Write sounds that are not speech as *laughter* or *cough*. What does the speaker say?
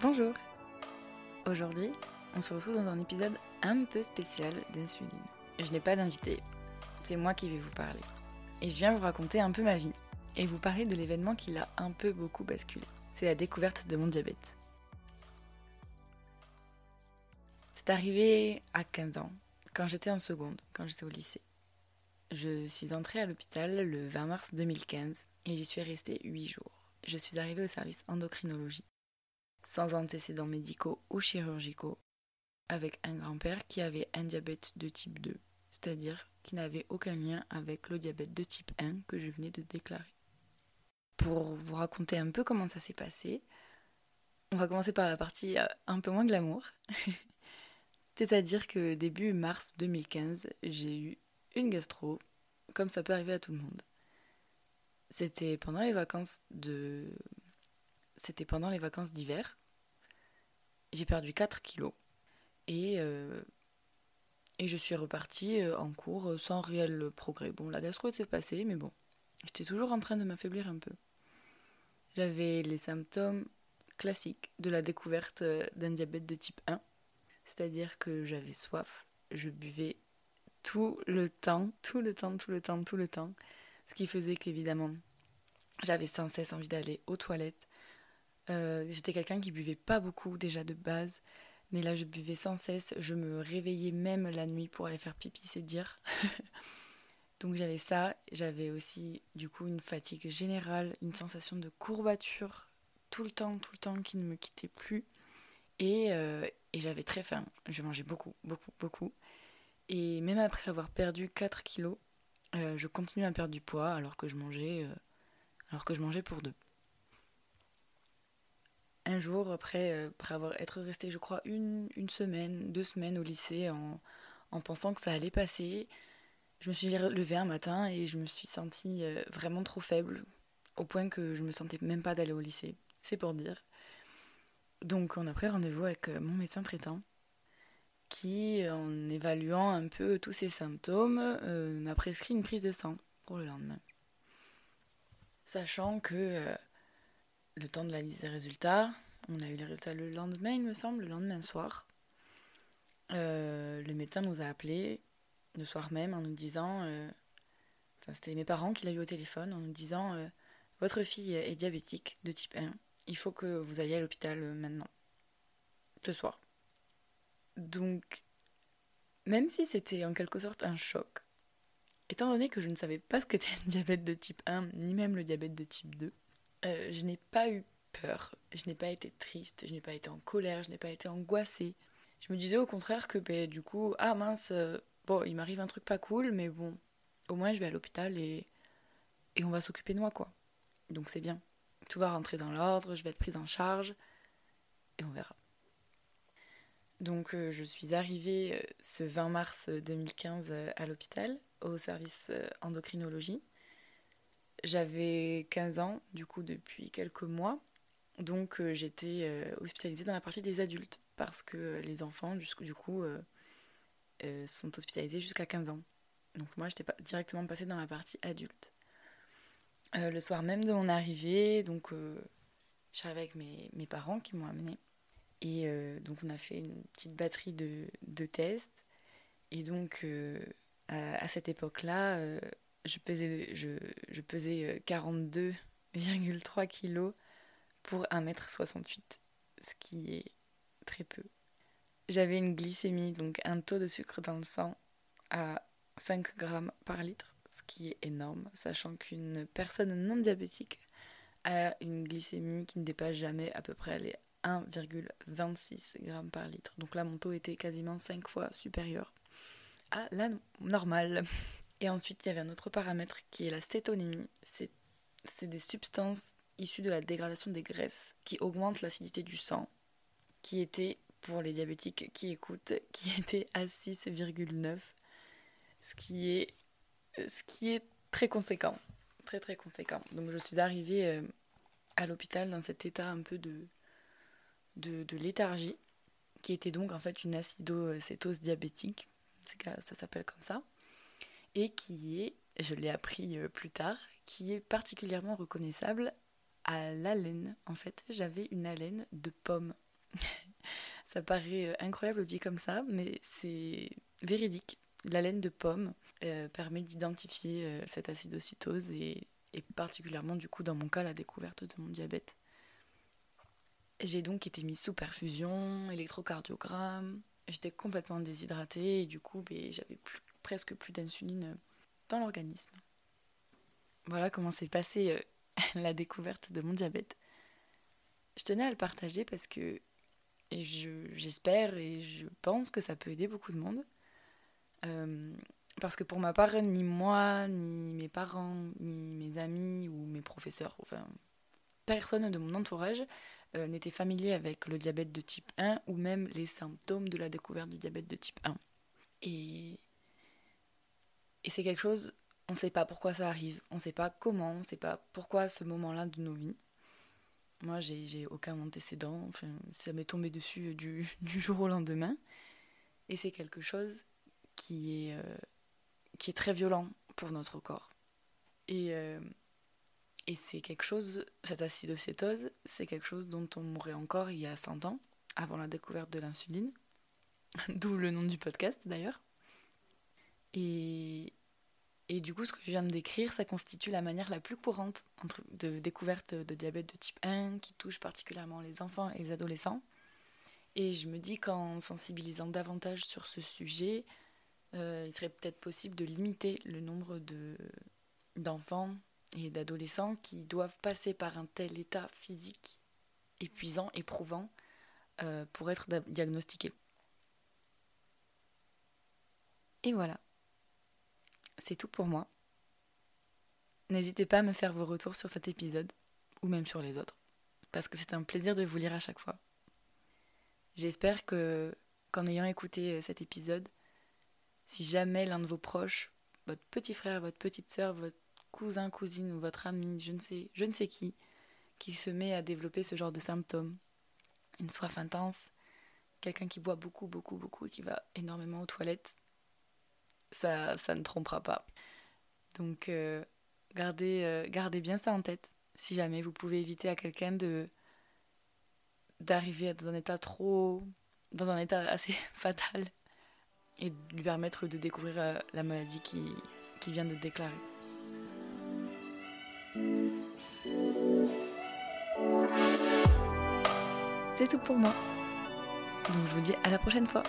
Bonjour Aujourd'hui, on se retrouve dans un épisode un peu spécial d'insuline. Je n'ai pas d'invité, c'est moi qui vais vous parler. Et je viens vous raconter un peu ma vie et vous parler de l'événement qui l'a un peu beaucoup basculé. C'est la découverte de mon diabète. C'est arrivé à 15 ans, quand j'étais en seconde, quand j'étais au lycée. Je suis entrée à l'hôpital le 20 mars 2015 et j'y suis restée 8 jours. Je suis arrivée au service endocrinologie sans antécédents médicaux ou chirurgicaux, avec un grand-père qui avait un diabète de type 2, c'est-à-dire qui n'avait aucun lien avec le diabète de type 1 que je venais de déclarer. Pour vous raconter un peu comment ça s'est passé, on va commencer par la partie euh, un peu moins glamour. *laughs* C'est-à-dire que début mars 2015, j'ai eu une gastro, comme ça peut arriver à tout le monde. C'était pendant les vacances de c'était pendant les vacances d'hiver. J'ai perdu 4 kilos. Et, euh, et je suis repartie euh, en cours euh, sans réel progrès. Bon, la gastro était passée, mais bon, j'étais toujours en train de m'affaiblir un peu. J'avais les symptômes classiques de la découverte d'un diabète de type 1. C'est-à-dire que j'avais soif, je buvais tout le temps, tout le temps, tout le temps, tout le temps. Ce qui faisait qu'évidemment, j'avais sans cesse envie d'aller aux toilettes, euh, j'étais quelqu'un qui buvait pas beaucoup déjà de base, mais là je buvais sans cesse. Je me réveillais même la nuit pour aller faire pipi, c'est dire. *laughs* Donc j'avais ça, j'avais aussi du coup une fatigue générale, une sensation de courbature tout le temps, tout le temps qui ne me quittait plus. Et, euh, et j'avais très faim. Je mangeais beaucoup, beaucoup, beaucoup. Et même après avoir perdu 4 kilos, euh, je continuais à perdre du poids alors que je mangeais, alors que je mangeais pour deux un jour, après, euh, après avoir être resté, je crois, une, semaine, deux semaines au lycée en, en, pensant que ça allait passer, je me suis levée un matin et je me suis sentie euh, vraiment trop faible, au point que je me sentais même pas d'aller au lycée. C'est pour dire. Donc on a pris rendez-vous avec euh, mon médecin traitant qui, en évaluant un peu tous ces symptômes, m'a prescrit une prise de sang pour le lendemain. Sachant que le temps de la liste des résultats. On a eu les résultats le lendemain, il me semble, le lendemain soir. Euh, le médecin nous a appelés le soir même en nous disant, euh, enfin c'était mes parents qui l'ont eu au téléphone, en nous disant euh, votre fille est diabétique de type 1, il faut que vous alliez à l'hôpital maintenant, ce soir. Donc, même si c'était en quelque sorte un choc, étant donné que je ne savais pas ce qu'était le diabète de type 1, ni même le diabète de type 2, euh, je n'ai pas eu peur, je n'ai pas été triste, je n'ai pas été en colère, je n'ai pas été angoissée. Je me disais au contraire que ben, du coup, ah mince, euh, bon, il m'arrive un truc pas cool, mais bon, au moins je vais à l'hôpital et, et on va s'occuper de moi, quoi. Donc c'est bien. Tout va rentrer dans l'ordre, je vais être prise en charge et on verra. Donc euh, je suis arrivée ce 20 mars 2015 à l'hôpital, au service endocrinologie. J'avais 15 ans, du coup, depuis quelques mois. Donc, euh, j'étais euh, hospitalisée dans la partie des adultes parce que les enfants, du coup, euh, sont hospitalisés jusqu'à 15 ans. Donc, moi, j'étais directement passée dans la partie adulte. le soir même de mon arrivée, donc, je suis avec mes, mes parents qui m'ont amenée. Et donc, on a fait une petite batterie de, de tests. Et donc, à, cette époque-là, je pesais, je, je pesais 42,3 euh, kg pour 1m68, ce qui est très peu. J'avais une glycémie, donc un taux de sucre dans le sang à 5 grammes par litre, ce qui est énorme, sachant qu'une personne non diabétique a une glycémie qui ne dépasse jamais à peu près les 1,26 grammes par litre. Donc là, mon taux était quasiment 5 fois supérieur à la normale. *laughs* Et ensuite, il y avait un autre paramètre qui est la cétonémie. C'est des substances issues de la dégradation des graisses qui augmentent l'acidité du sang, qui était, pour les diabétiques qui écoutent, *laughs* qui était à 6,9, ce qui est ce qui est très conséquent, très très conséquent. Donc je suis arrivée euh, à l'hôpital dans cet état un peu de, de, de léthargie, qui était donc en fait une acidocétose diabétique, ça s'appelle comme ça et qui est, je l'ai appris euh, plus tard, qui est particulièrement reconnaissable à l'haleine. En fait, j'avais une haleine de pomme *laughs* ça paraît incroyable dit comme ça, mais c'est véridique. La laine de pomme permet d'identifier cette acidocytose et, et particulièrement du coup dans mon cas la découverte de mon diabète. J'ai donc été mise sous perfusion, électrocardiogramme. J'étais complètement déshydratée et du coup, ben, j'avais presque plus d'insuline dans l'organisme. Voilà comment s'est passée euh, *laughs* la découverte de mon diabète. Je tenais à le partager parce que j'espère et je pense que ça peut aider beaucoup de monde. Euh, parce que pour ma part, ni moi, ni mes parents, ni mes amis ou mes professeurs, enfin personne de mon entourage euh, n'était familier avec le diabète de type 1 ou même les symptômes de la découverte du diabète de type 1. Et, et c'est quelque chose, on ne sait pas pourquoi ça arrive, on ne sait pas comment, on ne sait pas pourquoi ce moment-là de nos vies. Moi, j'ai aucun antécédent, enfin, ça m'est tombé dessus du, *laughs* du, jour au lendemain. Et c'est quelque chose qui est, euh, qui est très violent pour notre corps. Et, euh, et c'est quelque chose, cette acidocétose, c'est quelque chose dont on mourrait encore il y a 100 ans, avant la découverte de l'insuline, *laughs* d'où le nom du podcast d'ailleurs. Et, du coup, ce que je viens de décrire, ça constitue la manière la plus courante de découverte de diabète de type 1 qui touche particulièrement les enfants et les adolescents. Et je me dis qu'en sensibilisant davantage sur ce sujet, euh, il serait peut-être possible de limiter le nombre d'enfants et d'adolescents qui doivent passer par un tel état physique épuisant, éprouvant, euh, pour être diagnostiqués. Et voilà. C'est tout pour moi. N'hésitez pas à me faire vos retours sur cet épisode, ou même sur les autres, parce que c'est un plaisir de vous lire à chaque fois. J'espère que, qu'en ayant écouté euh, cet épisode, si jamais l'un de vos proches, votre petit frère, votre petite sœur, votre cousin, cousine ou votre ami, je ne sais, je ne sais qui, qui se met à développer ce genre de symptômes. Une soif intense, quelqu'un qui boit beaucoup, beaucoup, beaucoup et qui va énormément aux toilettes, ça, ça ne trompera pas. Donc euh, gardez, euh, gardez bien ça en tête. Si jamais vous pouvez éviter à quelqu'un de d'arriver dans un état trop dans un état assez *laughs* fatal et de lui permettre de découvrir euh, la maladie qui, qui vient de déclarer. C'est tout pour moi. Donc je vous dis à la prochaine fois.